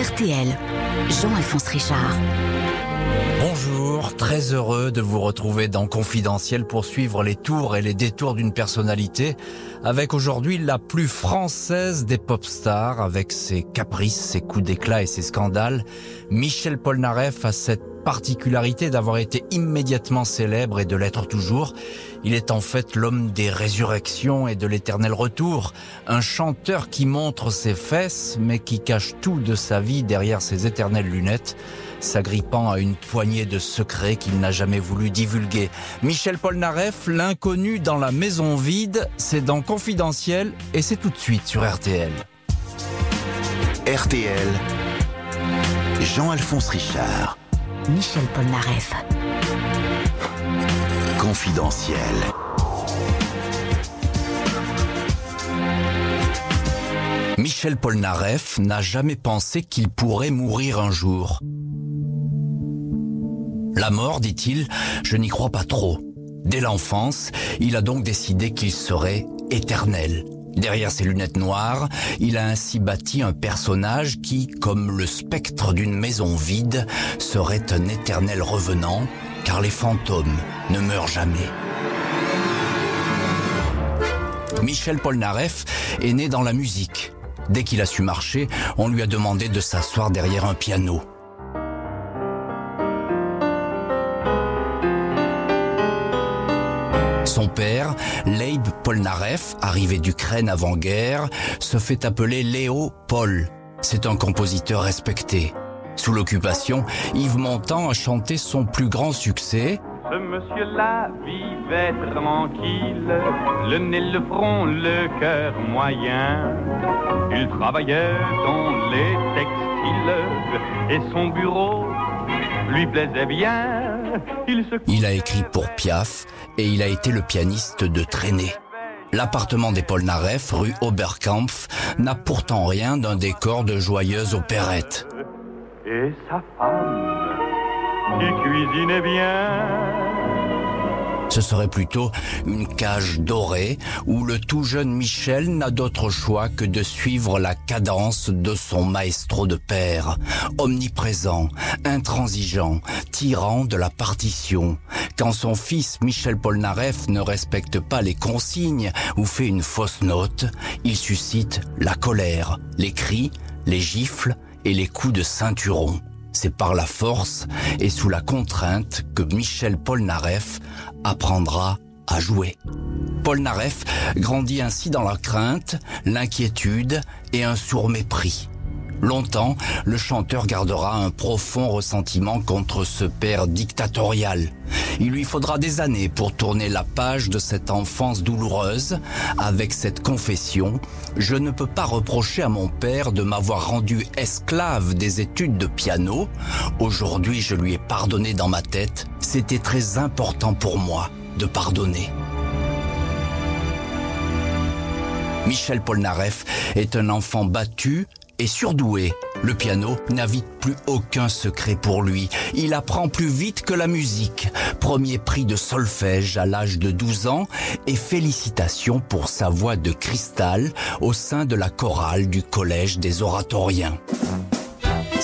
RTL, Jean-Alphonse Richard. Bonjour, très heureux de vous retrouver dans Confidentiel pour suivre les tours et les détours d'une personnalité avec aujourd'hui la plus française des pop stars avec ses caprices, ses coups d'éclat et ses scandales. Michel Polnareff a cette particularité d'avoir été immédiatement célèbre et de l'être toujours. Il est en fait l'homme des résurrections et de l'éternel retour, un chanteur qui montre ses fesses mais qui cache tout de sa vie derrière ses éternelles lunettes, s'agrippant à une poignée de secrets qu'il n'a jamais voulu divulguer. Michel Polnareff, l'inconnu dans la maison vide, c'est dans Confidentiel et c'est tout de suite sur RTL. RTL, Jean-Alphonse Richard. Michel Polnareff. Confidentiel. Michel Polnareff n'a jamais pensé qu'il pourrait mourir un jour. La mort, dit-il, je n'y crois pas trop. Dès l'enfance, il a donc décidé qu'il serait éternel. Derrière ses lunettes noires, il a ainsi bâti un personnage qui, comme le spectre d'une maison vide, serait un éternel revenant, car les fantômes ne meurent jamais. Michel Polnareff est né dans la musique. Dès qu'il a su marcher, on lui a demandé de s'asseoir derrière un piano. Son père, Leib Polnareff, arrivé d'Ukraine avant-guerre, se fait appeler Léo Paul. C'est un compositeur respecté. Sous l'occupation, Yves Montand a chanté son plus grand succès, Ce monsieur-là vivait tranquille, le nez, le front, le cœur moyen. Il travaillait dans les textiles et son bureau lui plaisait bien. Il se Il a écrit pour Piaf et il a été le pianiste de traînée. L'appartement des Polnareff, rue Oberkampf, n'a pourtant rien d'un décor de joyeuse opérette. Et sa femme qui cuisinait bien. Ce serait plutôt une cage dorée où le tout jeune Michel n'a d'autre choix que de suivre la cadence de son maestro de père, omniprésent, intransigeant, tyran de la partition. Quand son fils Michel Polnareff ne respecte pas les consignes ou fait une fausse note, il suscite la colère, les cris, les gifles et les coups de ceinturon. C'est par la force et sous la contrainte que Michel Polnareff apprendra à jouer. Polnareff grandit ainsi dans la crainte, l'inquiétude et un sourd mépris. Longtemps, le chanteur gardera un profond ressentiment contre ce père dictatorial. Il lui faudra des années pour tourner la page de cette enfance douloureuse avec cette confession ⁇ Je ne peux pas reprocher à mon père de m'avoir rendu esclave des études de piano. Aujourd'hui, je lui ai pardonné dans ma tête. C'était très important pour moi de pardonner. Michel Polnareff est un enfant battu et surdoué. Le piano n'invite plus aucun secret pour lui. Il apprend plus vite que la musique. Premier prix de solfège à l'âge de 12 ans et félicitations pour sa voix de cristal au sein de la chorale du Collège des oratoriens.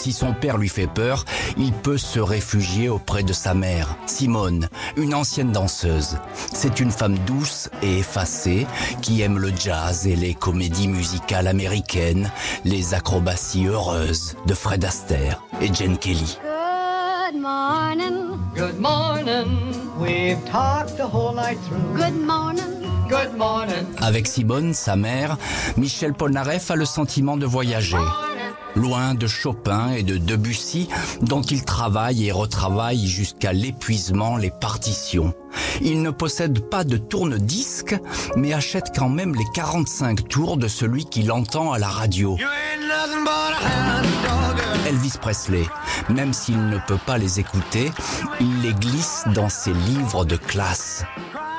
Si son père lui fait peur, il peut se réfugier auprès de sa mère, Simone, une ancienne danseuse. C'est une femme douce et effacée qui aime le jazz et les comédies musicales américaines, les acrobaties heureuses de Fred Astaire et Jen Kelly. Good morning. Good morning. We've talked the whole night through. Good morning. Good morning. Avec Simone, sa mère, Michel Polnareff a le sentiment de voyager. Loin de Chopin et de Debussy, dont il travaille et retravaille jusqu'à l'épuisement les partitions. Il ne possède pas de tourne-disque, mais achète quand même les 45 tours de celui qu'il entend à la radio. Elvis Presley, même s'il ne peut pas les écouter, il les glisse dans ses livres de classe.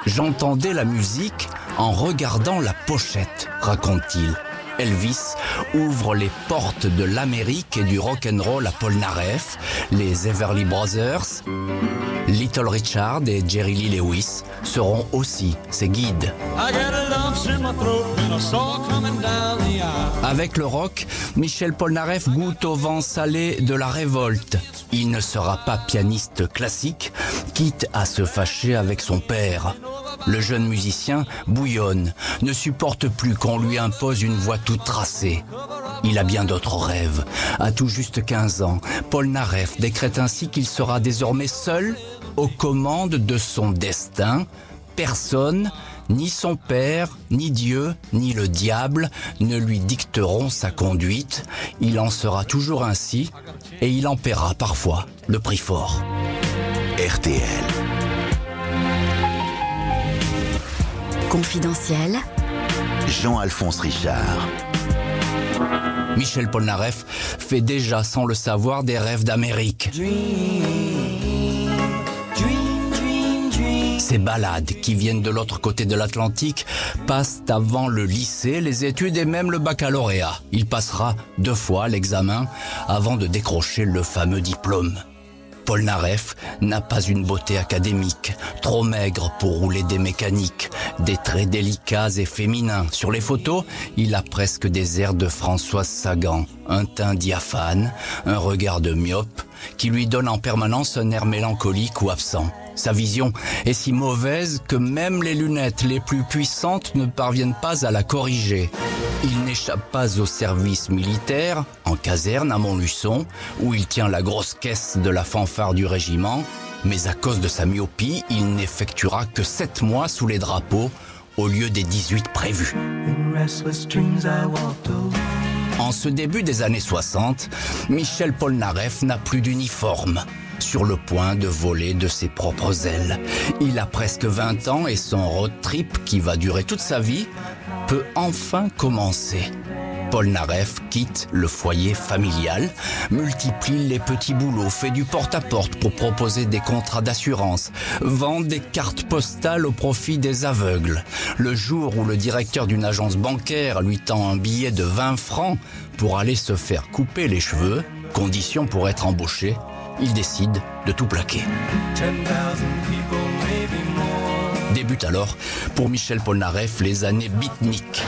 J'entendais la musique en regardant la pochette, raconte-t-il. Elvis ouvre les portes de l'Amérique et du rock'n'roll à Polnareff, les Everly Brothers, Little Richard et Jerry Lee Lewis seront aussi ses guides. Avec le rock, Michel Polnareff goûte au vent salé de la révolte. Il ne sera pas pianiste classique, quitte à se fâcher avec son père. Le jeune musicien bouillonne, ne supporte plus qu'on lui impose une voix toute tracée. Il a bien d'autres rêves. À tout juste 15 ans, Paul Naref décrète ainsi qu'il sera désormais seul aux commandes de son destin. Personne, ni son père, ni Dieu, ni le diable ne lui dicteront sa conduite. Il en sera toujours ainsi et il en paiera parfois le prix fort. RTL. Confidentiel. Jean-Alphonse Richard. Michel Polnareff fait déjà, sans le savoir, des rêves d'Amérique. Ces balades qui viennent de l'autre côté de l'Atlantique passent avant le lycée, les études et même le baccalauréat. Il passera deux fois l'examen avant de décrocher le fameux diplôme. Paul Naref n'a pas une beauté académique, trop maigre pour rouler des mécaniques, des traits délicats et féminins. Sur les photos, il a presque des airs de Françoise Sagan, un teint diaphane, un regard de myope, qui lui donne en permanence un air mélancolique ou absent. Sa vision est si mauvaise que même les lunettes les plus puissantes ne parviennent pas à la corriger. Il n'échappe pas au service militaire, en caserne à Montluçon, où il tient la grosse caisse de la fanfare du régiment, mais à cause de sa myopie, il n'effectuera que 7 mois sous les drapeaux au lieu des 18 prévus. En ce début des années 60, Michel Polnareff n'a plus d'uniforme sur le point de voler de ses propres ailes. Il a presque 20 ans et son road trip, qui va durer toute sa vie, peut enfin commencer. Paul Naref quitte le foyer familial, multiplie les petits boulots, fait du porte-à-porte pour proposer des contrats d'assurance, vend des cartes postales au profit des aveugles. Le jour où le directeur d'une agence bancaire lui tend un billet de 20 francs pour aller se faire couper les cheveux, condition pour être embauché, il décide de tout plaquer. Débute alors, pour Michel Polnareff, les années beatniques.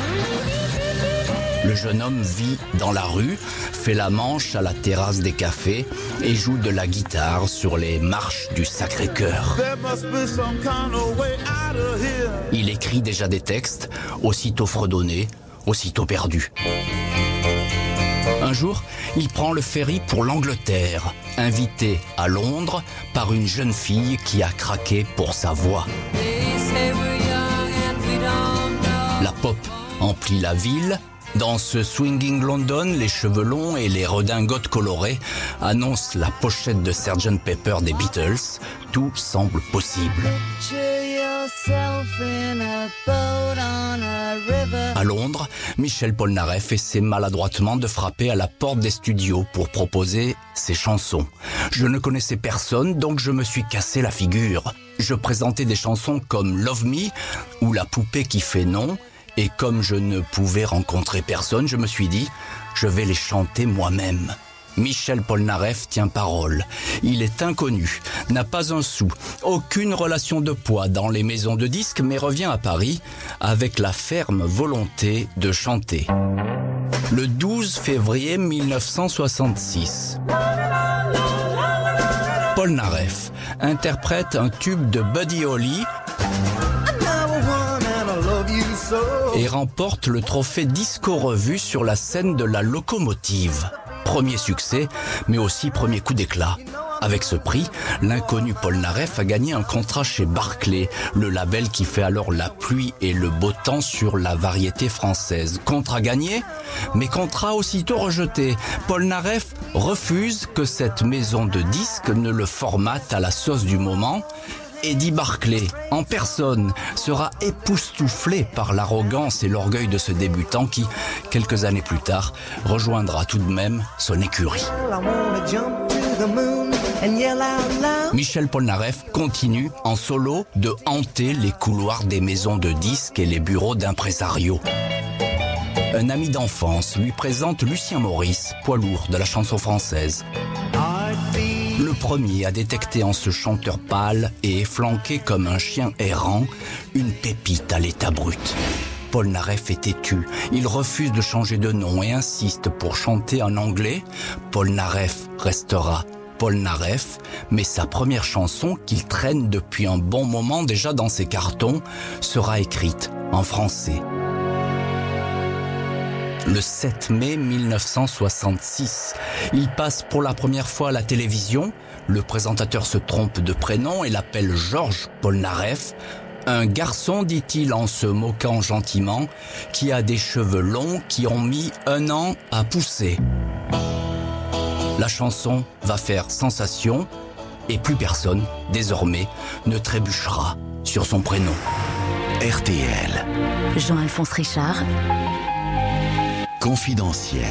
Le jeune homme vit dans la rue, fait la manche à la terrasse des cafés et joue de la guitare sur les marches du Sacré-Cœur. Il écrit déjà des textes, aussitôt fredonnés, aussitôt perdus. Un jour, il prend le ferry pour l'Angleterre, invité à Londres par une jeune fille qui a craqué pour sa voix. La pop emplit la ville. Dans ce swinging London, les cheveux longs et les redingotes colorées annoncent la pochette de Sgt Pepper des Beatles. Tout semble possible. À Londres, Michel Polnareff essaie maladroitement de frapper à la porte des studios pour proposer ses chansons. Je ne connaissais personne, donc je me suis cassé la figure. Je présentais des chansons comme Love Me ou La poupée qui fait non, et comme je ne pouvais rencontrer personne, je me suis dit, je vais les chanter moi-même. Michel Polnareff tient parole. Il est inconnu, n'a pas un sou, aucune relation de poids dans les maisons de disques, mais revient à Paris avec la ferme volonté de chanter. Le 12 février 1966. Polnareff interprète un tube de Buddy Holly et remporte le trophée Disco Revue sur la scène de la locomotive. Premier succès, mais aussi premier coup d'éclat. Avec ce prix, l'inconnu Paul Naref a gagné un contrat chez Barclay, le label qui fait alors la pluie et le beau temps sur la variété française. Contrat gagné, mais contrat aussitôt rejeté. Paul Naref refuse que cette maison de disques ne le formate à la sauce du moment Eddie Barclay, en personne, sera époustouflé par l'arrogance et l'orgueil de ce débutant qui, quelques années plus tard, rejoindra tout de même son écurie. Michel Polnareff continue en solo de hanter les couloirs des maisons de disques et les bureaux d'impresarios. Un ami d'enfance lui présente Lucien Maurice, poids lourd de la chanson française. Le premier a détecté en ce chanteur pâle et efflanqué comme un chien errant une pépite à l'état brut. Paul Naref est têtu. Il refuse de changer de nom et insiste pour chanter en anglais. Paul Naref restera Paul Naref, mais sa première chanson, qu'il traîne depuis un bon moment déjà dans ses cartons, sera écrite en français. Le 7 mai 1966, il passe pour la première fois à la télévision. Le présentateur se trompe de prénom et l'appelle Georges Polnareff. Un garçon, dit-il en se moquant gentiment, qui a des cheveux longs qui ont mis un an à pousser. La chanson va faire sensation et plus personne, désormais, ne trébuchera sur son prénom. RTL. Jean-Alphonse Richard, Confidentiel.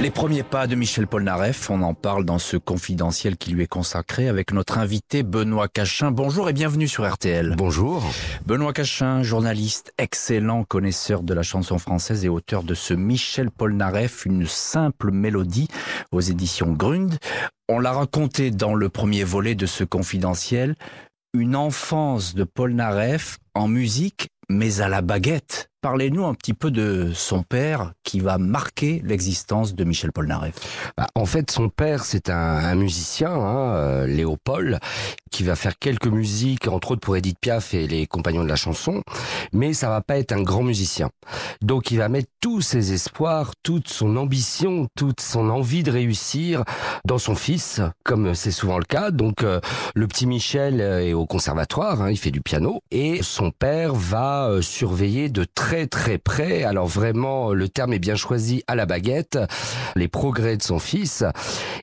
Les premiers pas de Michel Polnareff, on en parle dans ce confidentiel qui lui est consacré avec notre invité Benoît Cachin. Bonjour et bienvenue sur RTL. Bonjour. Benoît Cachin, journaliste, excellent connaisseur de la chanson française et auteur de ce Michel Polnareff, une simple mélodie aux éditions Grund. On l'a raconté dans le premier volet de ce confidentiel, une enfance de Polnareff en musique, mais à la baguette. Parlez-nous un petit peu de son père qui va marquer l'existence de Michel Polnareff. Bah, en fait, son père, c'est un, musicien, hein, euh, Léopold, qui va faire quelques musiques, entre autres pour Edith Piaf et les compagnons de la chanson, mais ça va pas être un grand musicien. Donc, il va mettre tous ses espoirs, toute son ambition, toute son envie de réussir dans son fils, comme c'est souvent le cas. Donc, euh, le petit Michel est au conservatoire, hein, il fait du piano, et son père va euh, surveiller de très très près, alors vraiment le terme est bien choisi à la baguette, les progrès de son fils,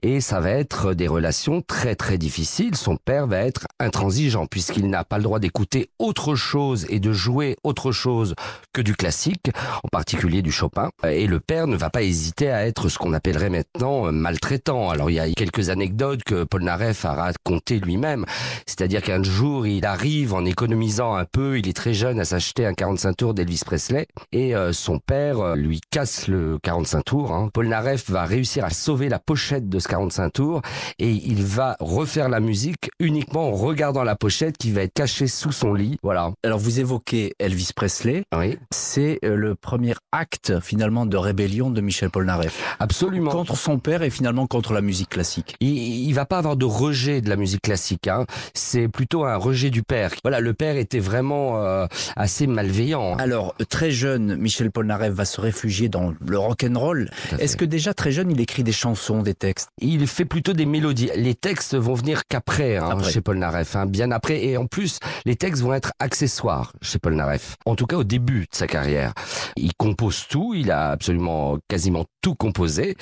et ça va être des relations très très difficiles. Son père va être intransigeant puisqu'il n'a pas le droit d'écouter autre chose et de jouer autre chose que du classique, en particulier du Chopin. Et le père ne va pas hésiter à être ce qu'on appellerait maintenant maltraitant. Alors il y a quelques anecdotes que Paul Naref a racontées lui-même, c'est-à-dire qu'un jour il arrive en économisant un peu, il est très jeune à s'acheter un 45 tours d'Elvis Presley et euh, son père euh, lui casse le 45 tours. Hein. Paul Naref va réussir à sauver la pochette de ce 45 tours et il va refaire la musique uniquement en regardant la pochette qui va être cachée sous son lit. Voilà. Alors vous évoquez Elvis Presley. Oui. C'est euh, le premier acte finalement de rébellion de Michel Polnareff. Absolument. Contre son père et finalement contre la musique classique. Il, il va pas avoir de rejet de la musique classique. Hein. C'est plutôt un rejet du père. Voilà, le père était vraiment euh, assez malveillant. Alors très jeune, Michel Polnareff va se réfugier dans le rock and roll. Est-ce que déjà très jeune, il écrit des chansons, des textes? Il fait plutôt des mélodies. Les textes vont venir qu'après hein, chez Paul Naref, hein, bien après. Et en plus, les textes vont être accessoires chez Paul Naref. En tout cas, au début de sa carrière, il compose tout. Il a absolument quasiment tout composé,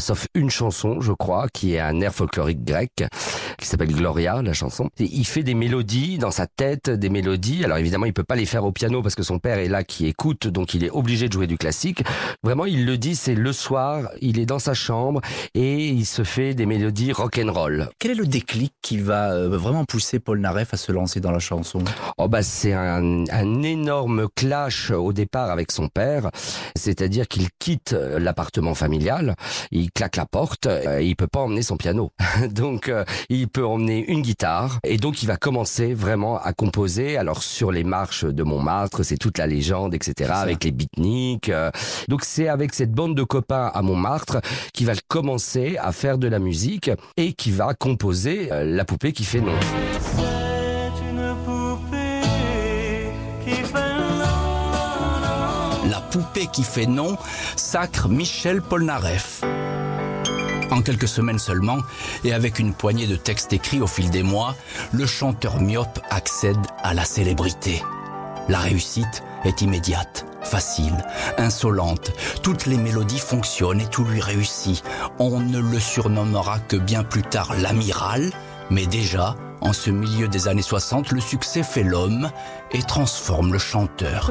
sauf une chanson, je crois, qui est un air folklorique grec, qui s'appelle Gloria, la chanson. Et il fait des mélodies dans sa tête, des mélodies. Alors évidemment, il peut pas les faire au piano parce que son père est là qui écoute, donc il est obligé de jouer du classique. Vraiment, il le dit, c'est le soir, il est dans sa chambre et il se fait des mélodies rock and roll. Quel est le déclic qui va euh, vraiment pousser Paul Naref à se lancer dans la chanson? Oh bah c'est un, un énorme clash au départ avec son père, c'est-à-dire qu'il quitte euh, l'appartement familial, il claque la porte, euh, il peut pas emmener son piano, donc il peut emmener une guitare et donc il va commencer vraiment à composer. Alors sur les marches de Montmartre, c'est toute la légende, etc. Avec les beatniks. euh. Donc c'est avec cette bande de copains à Montmartre qu'il va commencer à faire de la musique et qui va composer euh, la poupée qui fait non. C'est une poupée qui fait La poupée qui fait non sacre Michel Polnareff. En quelques semaines seulement, et avec une poignée de textes écrits au fil des mois, le chanteur myope accède à la célébrité. La réussite est immédiate, facile, insolente. Toutes les mélodies fonctionnent et tout lui réussit. On ne le surnommera que bien plus tard l'amiral, mais déjà, en ce milieu des années 60, le succès fait l'homme et transforme le chanteur.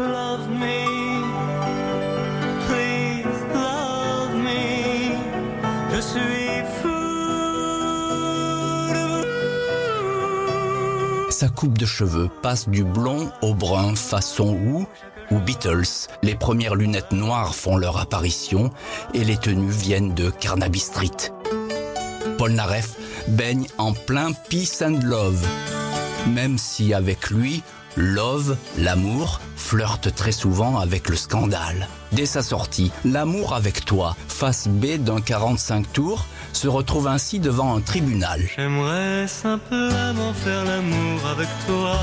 Sa coupe de cheveux passe du blond au brun façon Who ou Beatles. Les premières lunettes noires font leur apparition et les tenues viennent de Carnaby Street. Paul Naref baigne en plein peace and love. Même si avec lui, Love, l'amour, flirte très souvent avec le scandale. Dès sa sortie, L'amour avec toi, face B d'un 45 tours, se retrouve ainsi devant un tribunal. J'aimerais simplement faire l'amour avec toi.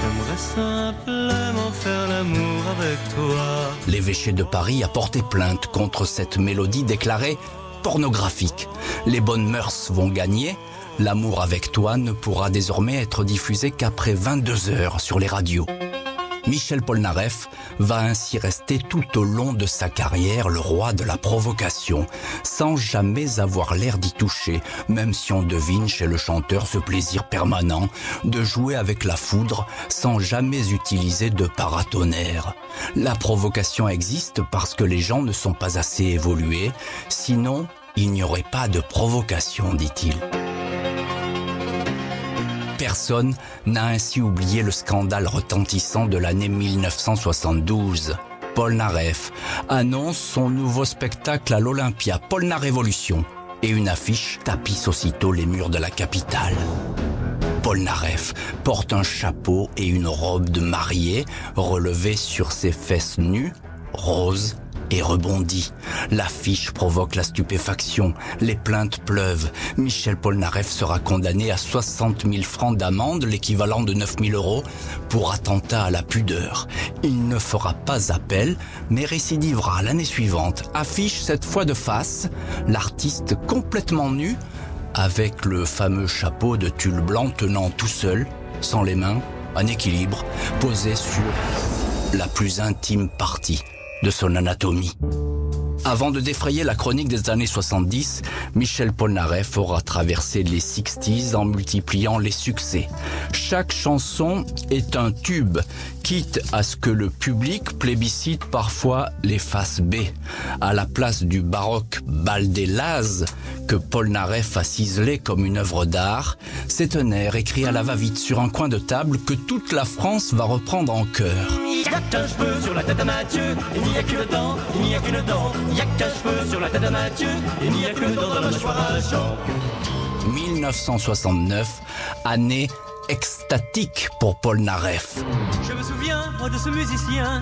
J'aimerais simplement faire l'amour avec toi. L'évêché de Paris a porté plainte contre cette mélodie déclarée pornographique. Les bonnes mœurs vont gagner. L'amour avec toi ne pourra désormais être diffusé qu'après 22 heures sur les radios. Michel Polnareff va ainsi rester tout au long de sa carrière le roi de la provocation, sans jamais avoir l'air d'y toucher, même si on devine chez le chanteur ce plaisir permanent de jouer avec la foudre sans jamais utiliser de paratonnerre. La provocation existe parce que les gens ne sont pas assez évolués, sinon il n'y aurait pas de provocation, dit-il. Personne n'a ainsi oublié le scandale retentissant de l'année 1972. Polnareff annonce son nouveau spectacle à l'Olympia, Polna Révolution, et une affiche tapisse aussitôt les murs de la capitale. Polnareff porte un chapeau et une robe de mariée relevée sur ses fesses nues, roses et rebondit. L'affiche provoque la stupéfaction. Les plaintes pleuvent. Michel Polnareff sera condamné à 60 000 francs d'amende, l'équivalent de 9 000 euros, pour attentat à la pudeur. Il ne fera pas appel, mais récidivera l'année suivante. Affiche cette fois de face, l'artiste complètement nu, avec le fameux chapeau de tulle blanc tenant tout seul, sans les mains, en équilibre, posé sur la plus intime partie de son anatomie. Avant de défrayer la chronique des années 70, Michel Polnareff aura traversé les 60s en multipliant les succès. Chaque chanson est un tube, quitte à ce que le public plébiscite parfois les faces B. À la place du baroque bal des Lazes, que Polnareff a ciselé comme une œuvre d'art, c'est un air écrit à la va-vite sur un coin de table que toute la France va reprendre en chœur. Il y a qu'un cheveu sur la tête de Mathieu, il n'y a dent dans la mâchoire à Jean. 1969, année extatique pour Polnareff. Je me souviens, moi, de ce musicien.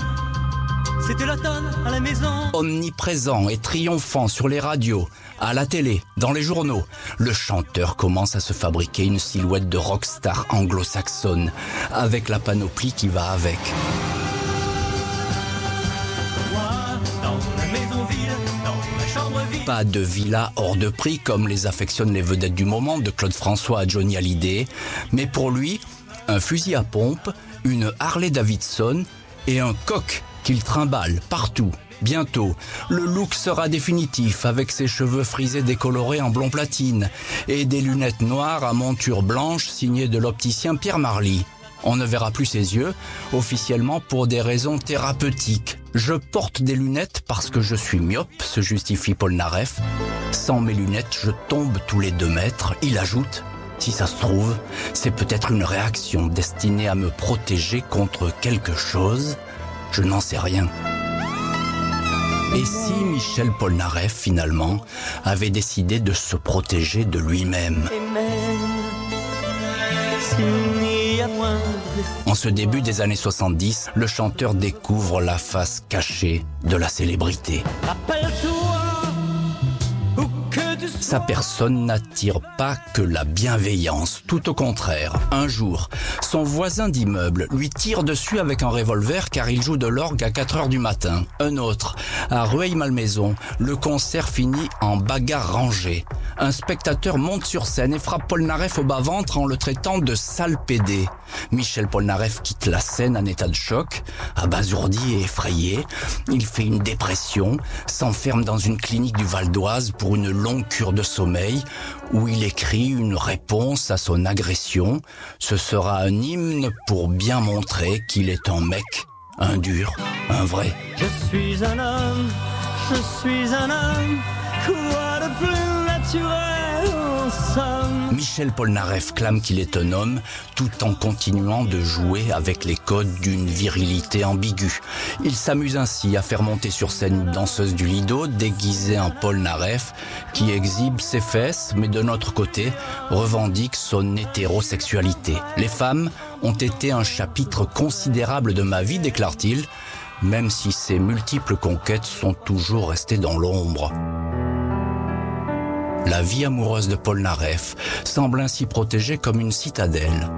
C'était l'automne à la maison. Omniprésent et triomphant sur les radios, à la télé, dans les journaux, le chanteur commence à se fabriquer une silhouette de rockstar anglo-saxonne, avec la panoplie qui va avec. Pas de villa hors de prix comme les affectionnent les vedettes du moment, de Claude François à Johnny Hallyday, mais pour lui, un fusil à pompe, une Harley Davidson et un coq qu'il trimballe partout. Bientôt, le look sera définitif avec ses cheveux frisés décolorés en blond platine et des lunettes noires à monture blanche signées de l'opticien Pierre Marly. On ne verra plus ses yeux, officiellement pour des raisons thérapeutiques. Je porte des lunettes parce que je suis myope, se justifie Polnareff. Sans mes lunettes, je tombe tous les deux mètres. Il ajoute, si ça se trouve, c'est peut-être une réaction destinée à me protéger contre quelque chose. Je n'en sais rien. Et si Michel Polnareff, finalement, avait décidé de se protéger de lui-même? En ce début des années 70, le chanteur découvre la face cachée de la célébrité. Sa personne n'attire pas que la bienveillance, tout au contraire. Un jour, son voisin d'immeuble lui tire dessus avec un revolver car il joue de l'orgue à 4 heures du matin. Un autre, à Rueil-Malmaison, le concert finit en bagarre rangée. Un spectateur monte sur scène et frappe Polnareff au bas-ventre en le traitant de sale pédé. Michel Polnareff quitte la scène en état de choc, abasourdi et effrayé. Il fait une dépression, s'enferme dans une clinique du Val d'Oise pour une longue cure de sommeil où il écrit une réponse à son agression. Ce sera un hymne pour bien montrer qu'il est un mec, un dur, un vrai. Je suis un homme, je suis un homme. Quoi de plus naturel en somme? Michel Polnareff clame qu'il est un homme tout en continuant de jouer avec les codes d'une virilité ambiguë. Il s'amuse ainsi à faire monter sur scène une danseuse du Lido déguisée en Polnareff qui exhibe ses fesses mais de notre côté revendique son hétérosexualité. Les femmes ont été un chapitre considérable de ma vie, déclare-t-il, même si ses multiples conquêtes sont toujours restées dans l'ombre. La vie amoureuse de Polnareff semble ainsi protégée comme une citadelle.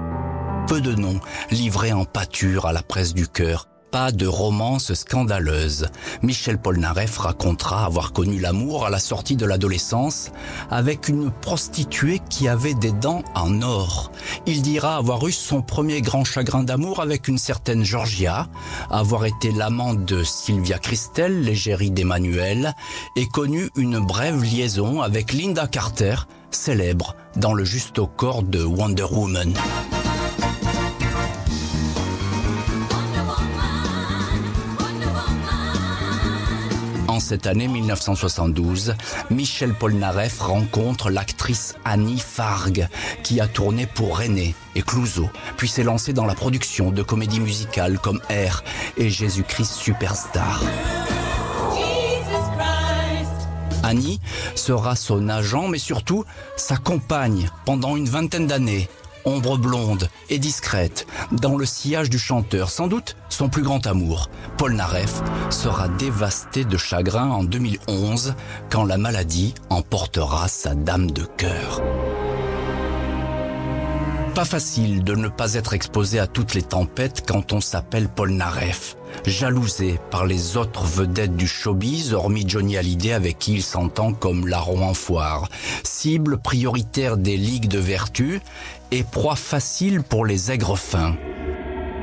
Peu de noms livrés en pâture à la presse du cœur. Pas de romance scandaleuse. Michel Polnareff racontera avoir connu l'amour à la sortie de l'adolescence avec une prostituée qui avait des dents en or. Il dira avoir eu son premier grand chagrin d'amour avec une certaine Georgia, avoir été l'amant de Sylvia Christel, l'égérie d'Emmanuel, et connu une brève liaison avec Linda Carter, célèbre dans le juste corps de Wonder Woman. Cette année 1972, Michel Polnareff rencontre l'actrice Annie Farg, qui a tourné pour René et Clouseau, puis s'est lancée dans la production de comédies musicales comme Air et Jésus-Christ Superstar. Annie sera son agent, mais surtout sa compagne pendant une vingtaine d'années. Ombre blonde et discrète, dans le sillage du chanteur, sans doute son plus grand amour. Paul Naref sera dévasté de chagrin en 2011 quand la maladie emportera sa dame de cœur. Pas facile de ne pas être exposé à toutes les tempêtes quand on s'appelle Paul Naref. Jalousé par les autres vedettes du showbiz, hormis Johnny Hallyday avec qui il s'entend comme larron en foire. Cible prioritaire des ligues de vertu et proie facile pour les aigres fins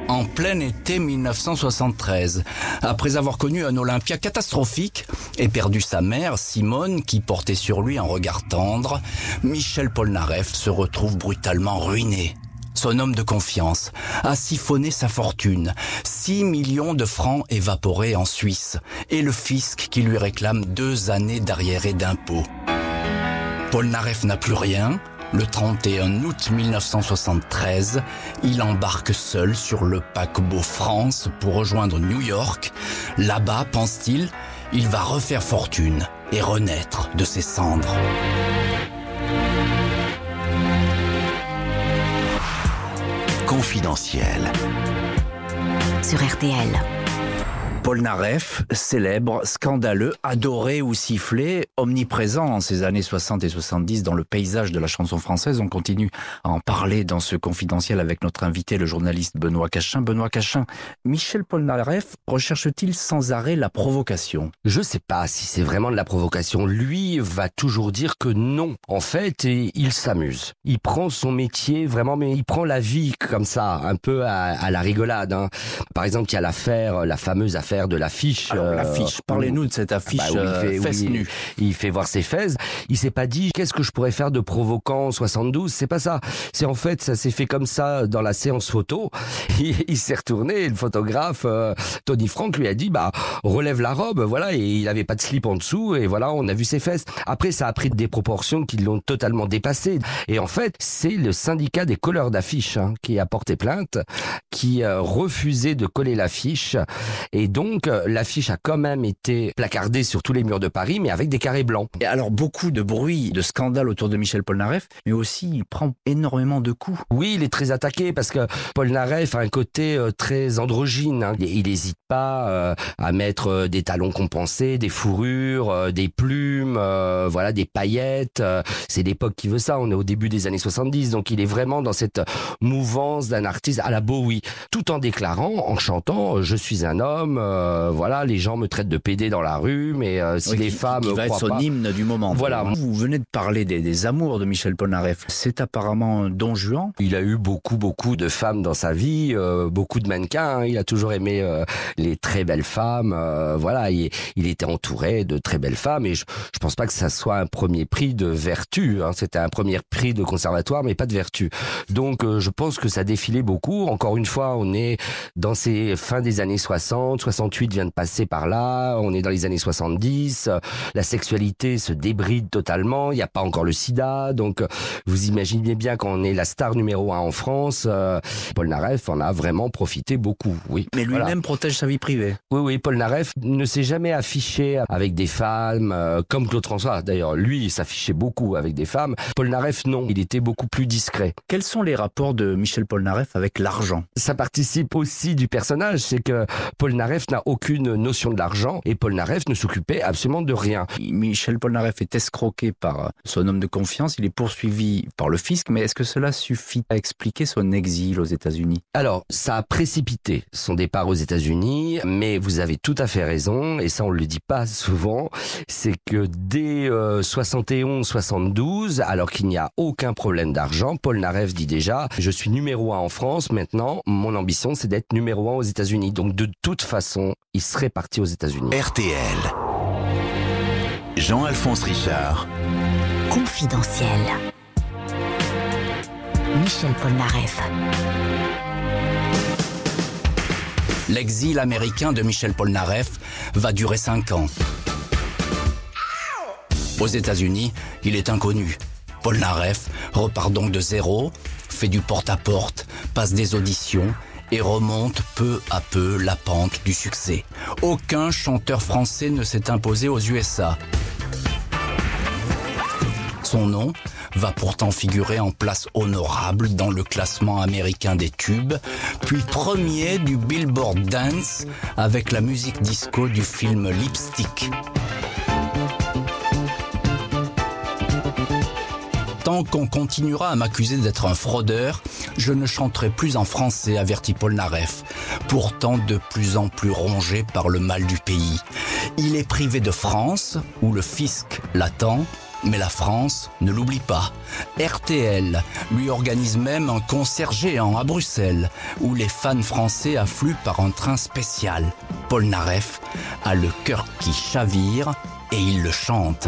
en plein été 1973, après avoir connu un Olympia catastrophique et perdu sa mère, Simone, qui portait sur lui un regard tendre, Michel Polnareff se retrouve brutalement ruiné. Son homme de confiance a siphonné sa fortune, 6 millions de francs évaporés en Suisse, et le fisc qui lui réclame deux années d'arriérés d'impôts. Polnareff n'a plus rien, le 31 août 1973, il embarque seul sur le paquebot France pour rejoindre New York. Là-bas, pense-t-il, il va refaire fortune et renaître de ses cendres. Confidentiel. Sur RTL. Polnareff, célèbre, scandaleux, adoré ou sifflé, omniprésent en ces années 60 et 70 dans le paysage de la chanson française. On continue à en parler dans ce confidentiel avec notre invité, le journaliste Benoît Cachin. Benoît Cachin, Michel Polnareff recherche-t-il sans arrêt la provocation? Je sais pas si c'est vraiment de la provocation. Lui va toujours dire que non. En fait, et il s'amuse. Il prend son métier vraiment, mais il prend la vie comme ça, un peu à, à la rigolade. hein. Par exemple, il y a l'affaire, la fameuse affaire de l'affiche. Euh, l'affiche, parlez-nous de cette affiche bah oui, il fait- fesses oui, nues. Il fait voir ses fesses. Il s'est pas dit qu'est-ce que je pourrais faire de provoquant en 72. C'est pas ça. C'est en fait ça s'est fait comme ça dans la séance photo. Il, il s'est retourné. et Le photographe euh, Tony Frank lui a dit bah relève la robe. Voilà et il avait pas de slip en dessous et voilà on a vu ses fesses. Après ça a pris des proportions qui l'ont totalement dépassé. Et en fait c'est le syndicat des colleurs d'affiches hein, qui a porté plainte, qui euh, refusait de coller l'affiche et donc, euh, l'affiche a quand même été placardée sur tous les murs de Paris, mais avec des carrés blancs. Et alors beaucoup de bruit, de scandale autour de Michel Polnareff, mais aussi il prend énormément de coups. Oui, il est très attaqué parce que Paul Naref a un côté euh, très androgyne. hein. Il n'hésite pas euh, à mettre des talons compensés, des fourrures, euh, des plumes, voilà, des paillettes. C'est l'époque qui veut ça. On est au début des années 70, donc il est vraiment dans cette mouvance d'un artiste à la Bowie, tout en déclarant, en chantant "Je suis un homme". Euh, voilà, les gens me traitent de pédé dans la rue, mais euh, si Oui, les qui- femmes qui va être son pas, hymne du moment. Voilà. Vous venez de parler des, des amours de Michel Polnareff. C'est apparemment Don Juan. Il a eu beaucoup, beaucoup de femmes dans sa vie, euh, beaucoup de mannequins. hein. Il a toujours aimé euh, les très belles femmes. euh, voilà, il, il était entouré de très belles femmes. Et je, je pense pas que ça soit un premier prix de vertu. hein. C'était un premier prix de conservatoire, mais pas de vertu. Donc, euh, je pense que ça défilait beaucoup. Encore une fois, on est dans ces fins des années 60, 68 vient de passer par là, on est dans les années 70, euh, la sexualité se débride totalement, il n'y a pas encore le sida, donc euh, vous imaginez bien qu'on est la star numéro un en France, euh, Paul Naref en a vraiment profité beaucoup, oui. Mais lui-même Voilà. protège sa vie privée. Oui, oui, Paul Naref ne s'est jamais affiché avec des femmes, euh, comme Claude François. D'ailleurs, lui, il s'affichait beaucoup avec des femmes. Paul Naref, non, il était beaucoup plus discret. Quels sont les rapports de Michel Polnareff avec l'argent? Ça participe aussi du personnage, c'est que Paul Naref n'a aucune notion de l'argent et Paul Naref ne s'occupait absolument de rien. Michel Polnareff est escroqué par son homme de confiance, il est poursuivi par le fisc, mais est-ce que cela suffit à expliquer son exil aux États-Unis? Alors, ça a précipité son départ aux États-Unis, mais vous avez tout à fait raison, et ça on le dit pas souvent, c'est que dès 71-72, alors qu'il n'y a aucun problème d'argent, Paul Naref dit déjà, je suis numéro un en France, maintenant mon ambition c'est d'être numéro un aux États-Unis. Donc de toute façon, il serait parti aux États-Unis. RTL. Jean-Alphonse Richard. Confidentiel. Michel Polnareff. L'exil américain de Michel Polnareff va durer 5 ans. Aux États-Unis, il est inconnu. Polnareff repart donc de zéro, fait du porte-à-porte, passe des auditions et remonte peu à peu la pente du succès. Aucun chanteur français ne s'est imposé aux USA. Son nom va pourtant figurer en place honorable dans le classement américain des tubes, puis premier du Billboard Dance avec la musique disco du film Lipstick. Tant qu'on continuera à m'accuser d'être un fraudeur, je ne chanterai plus en français, avertit Paul Naref, pourtant de plus en plus rongé par le mal du pays. Il est privé de France, où le fisc l'attend, mais la France ne l'oublie pas. RTL lui organise même un concert géant à Bruxelles, où les fans français affluent par un train spécial. Paul Naref a le cœur qui chavire et il le chante.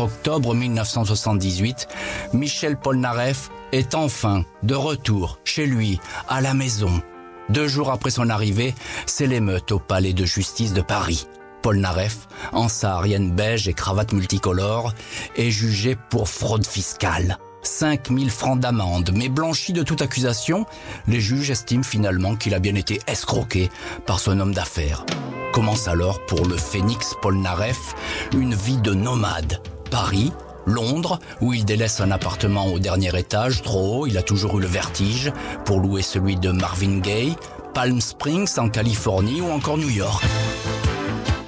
Octobre 1978, Michel Polnareff est enfin de retour chez lui, à la maison. Deux jours après son arrivée, c'est l'émeute au palais de justice de Paris. Polnareff, en saharienne beige et cravate multicolore, est jugé pour fraude fiscale. 5000 francs d'amende, mais blanchi de toute accusation, les juges estiment finalement qu'il a bien été escroqué par son homme d'affaires. Commence alors pour le phénix Polnareff une vie de nomade. Paris, Londres, où il délaisse un appartement au dernier étage, trop haut, il a toujours eu le vertige, pour louer celui de Marvin Gaye, Palm Springs en Californie ou encore New York.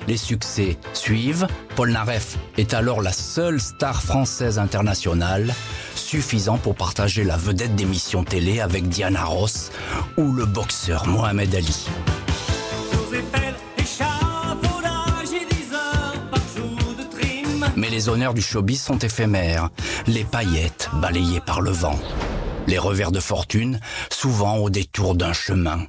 Les succès suivent. Polnareff est alors la seule star française internationale, suffisant pour partager la vedette d'émissions télé avec Diana Ross ou le boxeur Mohamed Ali. Mais les honneurs du showbiz sont éphémères, les paillettes balayées par le vent, les revers de fortune souvent au détour d'un chemin.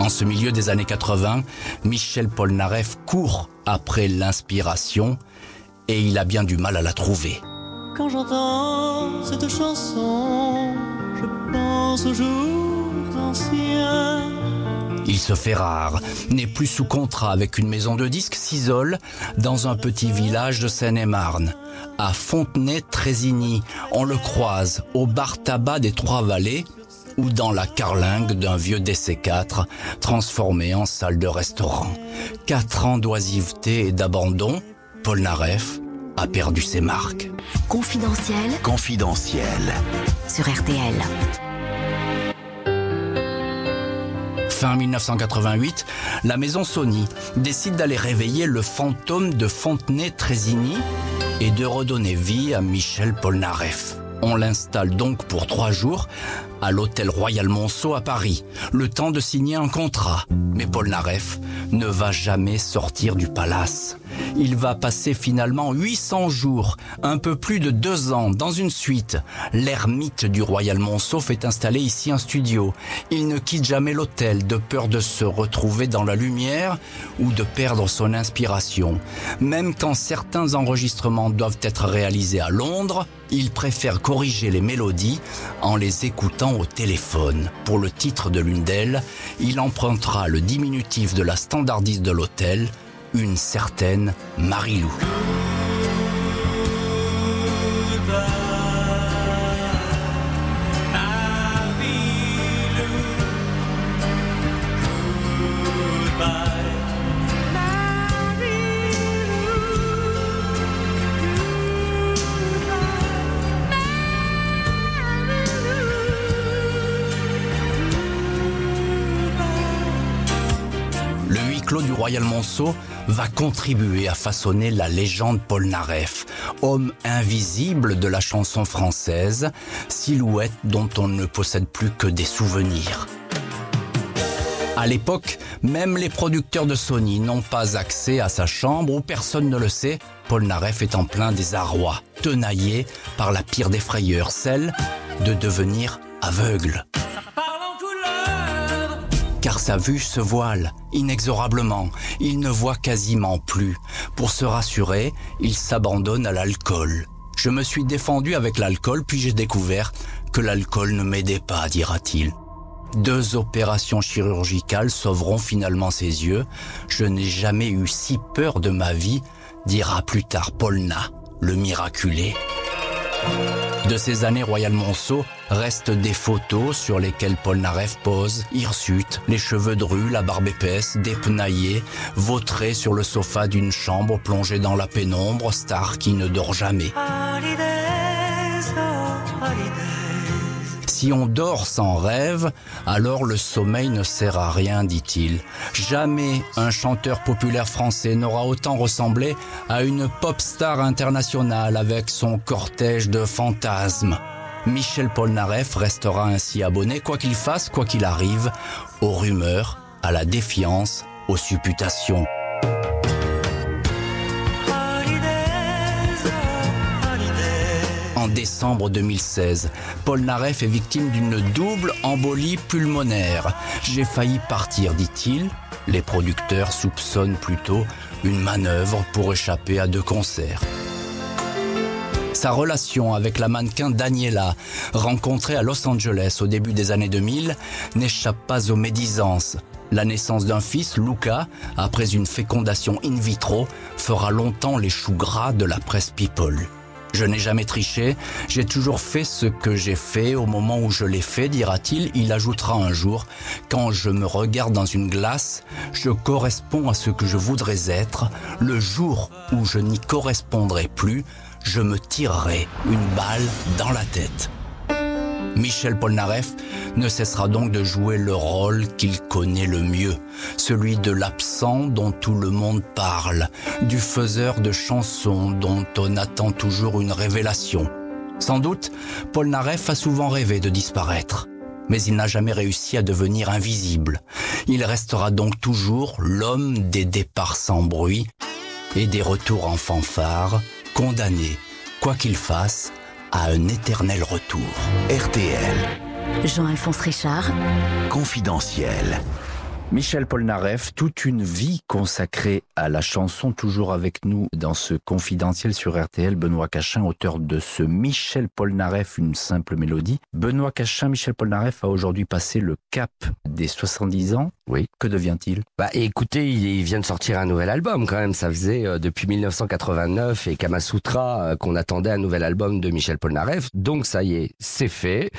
En ce milieu des années 80, Michel Polnareff court après l'inspiration et il a bien du mal à la trouver. Quand j'entends cette chanson, je pense aux jours anciens. Il se fait rare, n'est plus sous contrat avec une maison de disques, s'isole dans un petit village de Seine-et-Marne. À Fontenay-Trésigny, on le croise au bar tabac des Trois-Vallées ou dans la carlingue d'un vieux DC4 transformé en salle de restaurant. Quatre ans d'oisiveté et d'abandon, Paul Naref a perdu ses marques. Confidentiel Confidentiel. sur RTL. Fin 1988, la maison Sony décide d'aller réveiller le fantôme de Fontenay-Trésigny et de redonner vie à Michel Polnareff. On l'installe donc pour trois jours à l'hôtel Royal Monceau à Paris, le temps de signer un contrat. Mais Polnareff ne va jamais sortir du palace. Il va passer finalement 800 jours, un peu plus de deux ans, dans une suite. L'ermite du Royal Monceau fait installer ici un studio. Il ne quitte jamais l'hôtel de peur de se retrouver dans la lumière ou de perdre son inspiration. Même quand certains enregistrements doivent être réalisés à Londres, il préfère corriger les mélodies en les écoutant au téléphone. Pour le titre de l'une d'elles, il empruntera le diminutif de la standardiste de l'hôtel, une certaine Marilou. Royal Monceau va contribuer à façonner la légende Polnareff, homme invisible de la chanson française, silhouette dont on ne possède plus que des souvenirs. À l'époque, même les producteurs de Sony n'ont pas accès à sa chambre où personne ne le sait. Polnareff est en plein désarroi, tenaillé par la pire des frayeurs, celle de devenir aveugle car sa vue se voile inexorablement. Il ne voit quasiment plus. Pour se rassurer, il s'abandonne à l'alcool. Je me suis défendu avec l'alcool, puis j'ai découvert que l'alcool ne m'aidait pas, dira-t-il. Deux opérations chirurgicales sauveront finalement ses yeux. Je n'ai jamais eu si peur de ma vie, dira plus tard Polna, le miraculé. De ces années Royal Monceau restent des photos sur lesquelles Polnareff pose, hirsute, les cheveux drus, la barbe épaisse, dépenaillé, vautré sur le sofa d'une chambre plongée dans la pénombre, star qui ne dort jamais. Si on dort sans rêve, alors le sommeil ne sert à rien, dit-il. Jamais un chanteur populaire français n'aura autant ressemblé à une pop star internationale avec son cortège de fantasmes. Michel Polnareff restera ainsi abonné, quoi qu'il fasse, quoi qu'il arrive, aux rumeurs, à la défiance, aux supputations. En décembre 2016, Polnareff est victime d'une double embolie pulmonaire. J'ai failli partir, dit-il. Les producteurs soupçonnent plutôt une manœuvre pour échapper à deux concerts. Sa relation avec la mannequin Daniela, rencontrée à Los Angeles au début des années 2000, n'échappe pas aux médisances. La naissance d'un fils, Luca, après une fécondation in vitro, fera longtemps les choux gras de la presse People. Je n'ai jamais triché, j'ai toujours fait ce que j'ai fait au moment où je l'ai fait, dira-t-il. Il ajoutera un jour, quand je me regarde dans une glace, je corresponds à ce que je voudrais être. Le jour où je n'y correspondrai plus, je me tirerai une balle dans la tête. Michel Polnareff ne cessera donc de jouer le rôle qu'il connaît le mieux, celui de l'absent dont tout le monde parle, du faiseur de chansons dont on attend toujours une révélation. Sans doute, Polnareff a souvent rêvé de disparaître, mais il n'a jamais réussi à devenir invisible. Il restera donc toujours l'homme des départs sans bruit et des retours en fanfare, condamné, quoi qu'il fasse, à un éternel retour. RTL, Jean-Alphonse Richard, confidentiel. Michel Polnareff, toute une vie consacrée à la chanson, toujours avec nous dans ce confidentiel sur RTL. Benoît Cachin, auteur de ce Michel Polnareff, une simple mélodie. Benoît Cachin, Michel Polnareff a aujourd'hui passé le cap des 70 ans. Oui. Que devient-il? Bah écoutez, il, vient de sortir un nouvel album quand même. Ça faisait euh, depuis 1989 et Kamasutra euh, qu'on attendait un nouvel album de Michel Polnareff. Donc ça y est, c'est fait.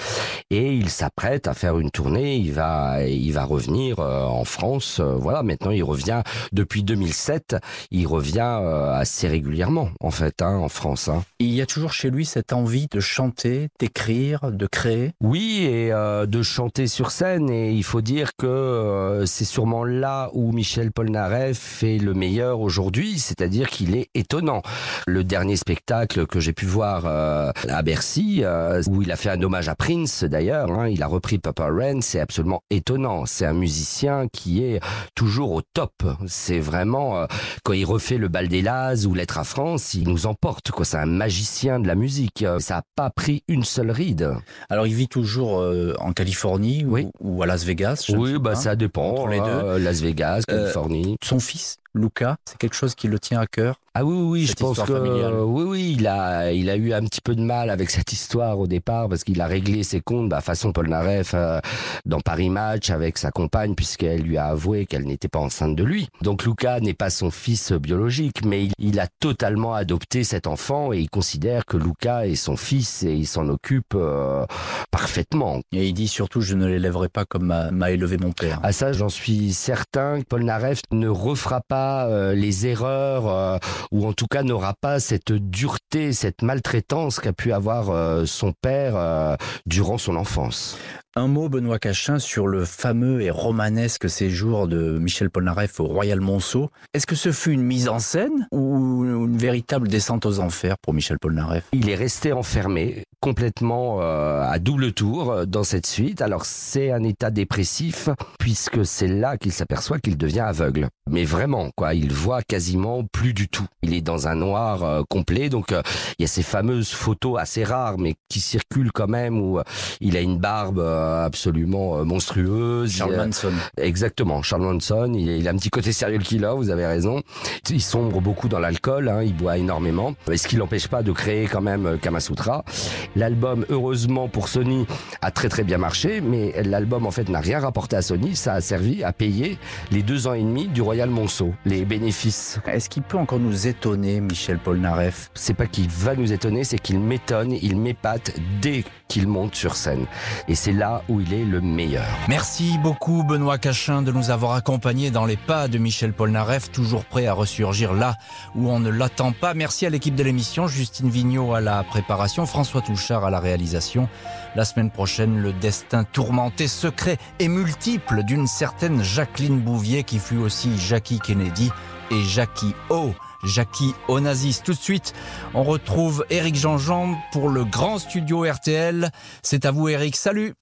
Et il s'apprête à faire une tournée. Il va, il va revenir euh, en France. Euh, voilà, maintenant il revient depuis 2007. Il revient euh, assez régulièrement en fait hein, en France. Hein. Il y a toujours chez lui cette envie de chanter, d'écrire, de créer? Oui, et euh, de chanter sur scène. Et il faut dire que euh, c'est sûrement là où Michel Polnareff est le meilleur aujourd'hui, c'est-à-dire qu'il est étonnant. Le dernier spectacle que j'ai pu voir euh, à Bercy, où il a fait un hommage à Prince d'ailleurs, hein, il a repris Papa Ren, c'est absolument étonnant. C'est un musicien qui est toujours au top. C'est vraiment, euh, quand il refait le bal des Laz ou Lettre à France, il nous emporte. quoi. C'est un magicien de la musique. Ça n'a pas pris une seule ride. Alors il vit toujours euh, en Californie ou- Oui. ou, à Las Vegas. je Oui, bah pas. ça dépend. Entre les deux. hein, Las Vegas, Euh, Californie. Son fils, Luca, c'est quelque chose qui le tient à cœur. Ah oui, oui, oui, je pense que familiale? oui, oui, il a, il a eu un petit peu de mal avec cette histoire au départ parce qu'il a réglé ses comptes, bah, façon Paul Naref euh, dans Paris Match avec sa compagne puisqu'elle lui a avoué qu'elle n'était pas enceinte de lui. Donc Luca n'est pas son fils biologique, mais il, il a totalement adopté cet enfant et il considère que Luca est son fils et il s'en occupe euh, parfaitement. Et il dit surtout, je ne l'élèverai pas comme m'a m'a élevé mon père. À ça, j'en suis certain. Paul Naref ne refera pas euh, les erreurs, euh, ou en tout cas n'aura pas cette dureté, cette maltraitance qu'a pu avoir euh, son père durant son enfance. Un mot, Benoît Cachin, sur le fameux et romanesque séjour de Michel Polnareff au Royal Monceau. Est-ce que ce fut une mise en scène ou une véritable descente aux enfers pour Michel Polnareff? Il est resté enfermé complètement euh, à double tour dans cette suite. Alors c'est un état dépressif puisque c'est là qu'il s'aperçoit qu'il devient aveugle. Mais vraiment, quoi, il voit quasiment plus du tout. Il est dans un noir euh, complet. Donc euh, il y a ces fameuses photos assez rares mais qui circulent quand même où euh, il a une barbe euh, absolument euh, monstrueuse. Charles Manson. Exactement, Charles Manson, il, il a un petit côté serial killer, vous avez raison. Il sombre beaucoup dans l'alcool, hein, il boit énormément, ce qui l'empêche pas de créer quand même euh, Kamasutra. L'album, heureusement pour Sony, a très très bien marché, mais l'album en fait n'a rien rapporté à Sony, ça a servi à payer les deux ans et demi du Royal Monceau, les bénéfices. Est-ce qu'il peut encore nous étonner, Michel Polnareff? C'est pas qu'il va nous étonner, c'est qu'il m'étonne, il m'épate dès qu'il monte sur scène. Et c'est là où il est le meilleur. Merci beaucoup Benoît Cachin de nous avoir accompagnés dans les pas de Michel Polnareff, toujours prêt à ressurgir là où on ne l'attend pas. Merci à l'équipe de l'émission, Justine Vignot à la préparation, François Touchard à la réalisation. La semaine prochaine, le destin tourmenté, secret et multiple d'une certaine Jacqueline Bouvier qui fut aussi Jackie Kennedy et Jackie O. Jackie Onassis. Tout de suite, on retrouve Eric Jean-Jean pour le grand studio RTL. C'est à vous Eric, salut